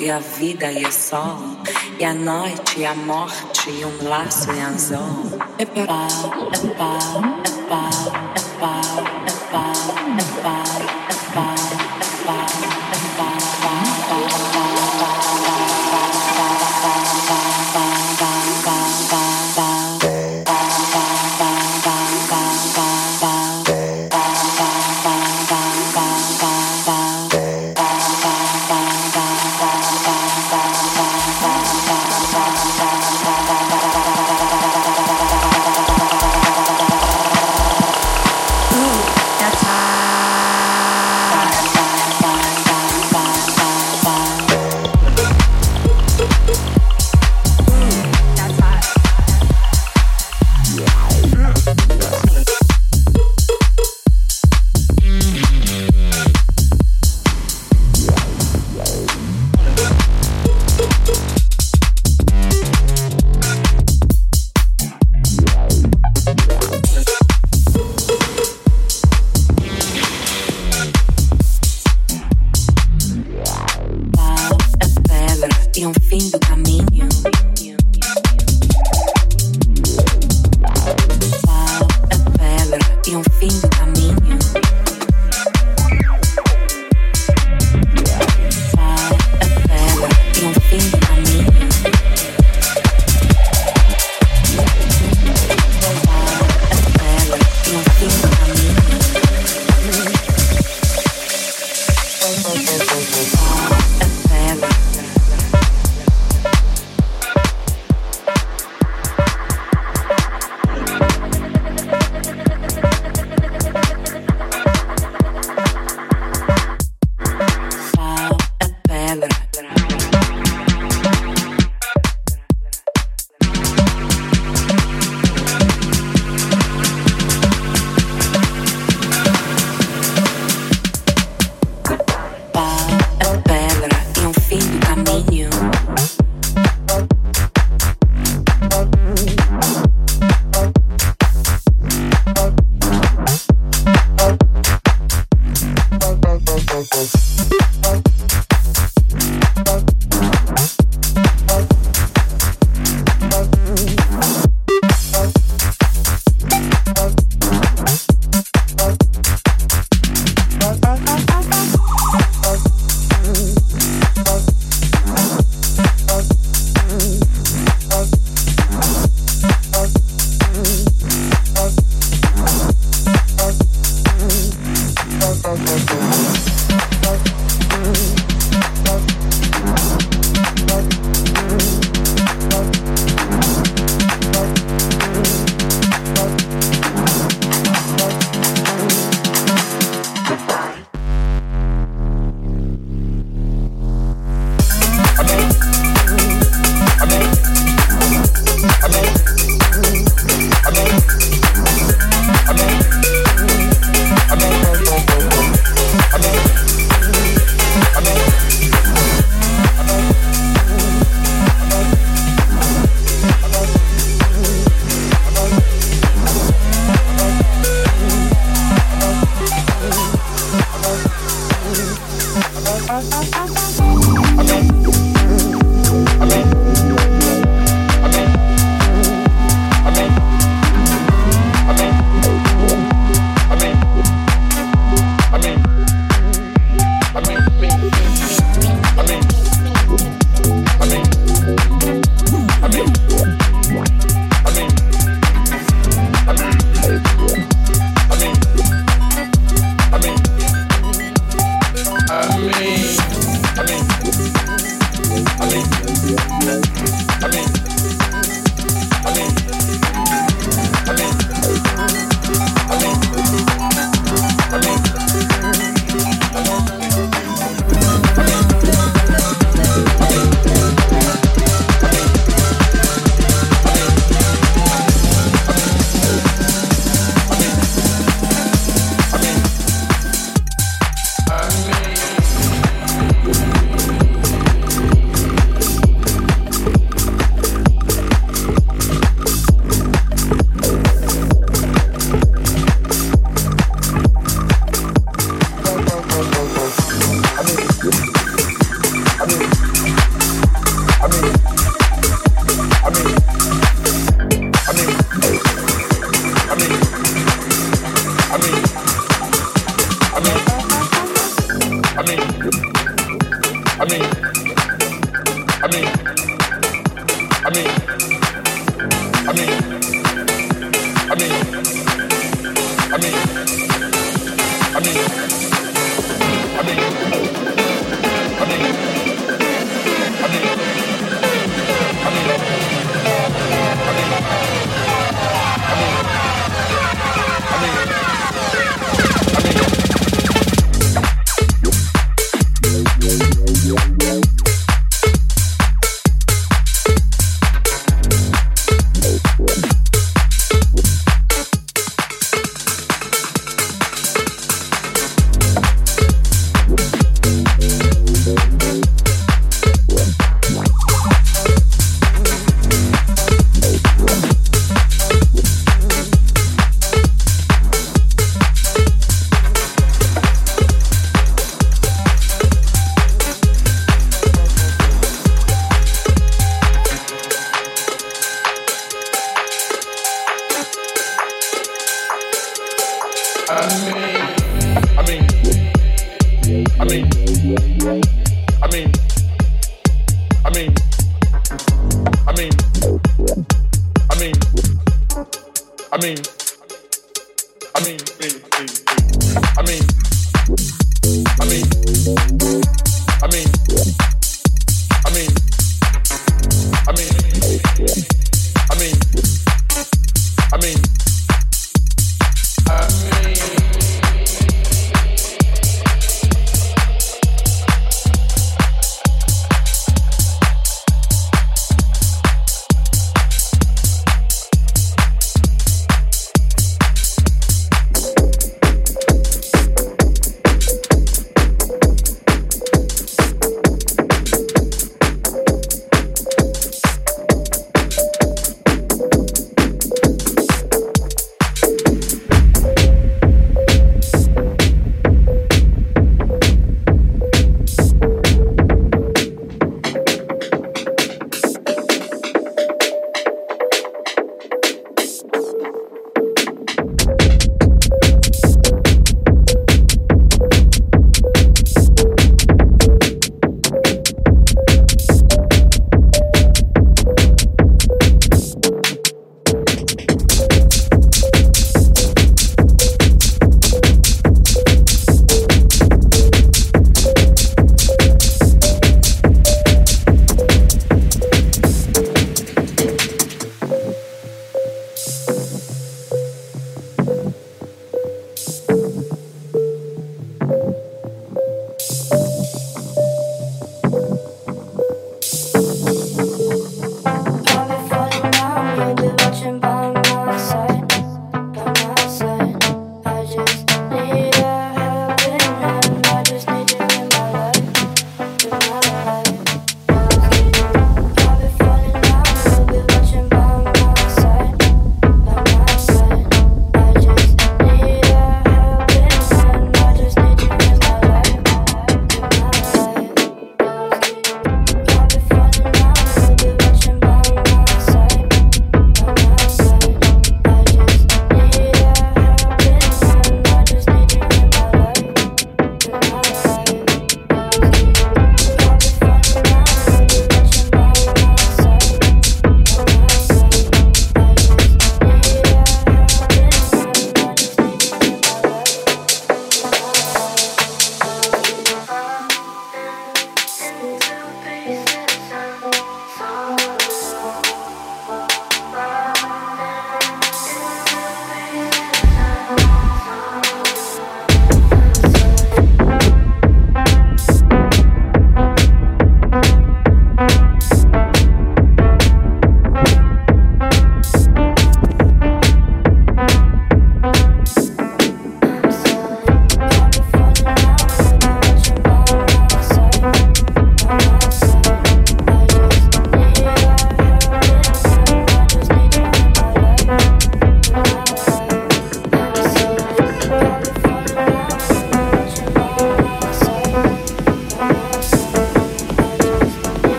E a vida e o sol, e a noite e a morte e um laço em anzol. É pau, é pau, é pau, é pau,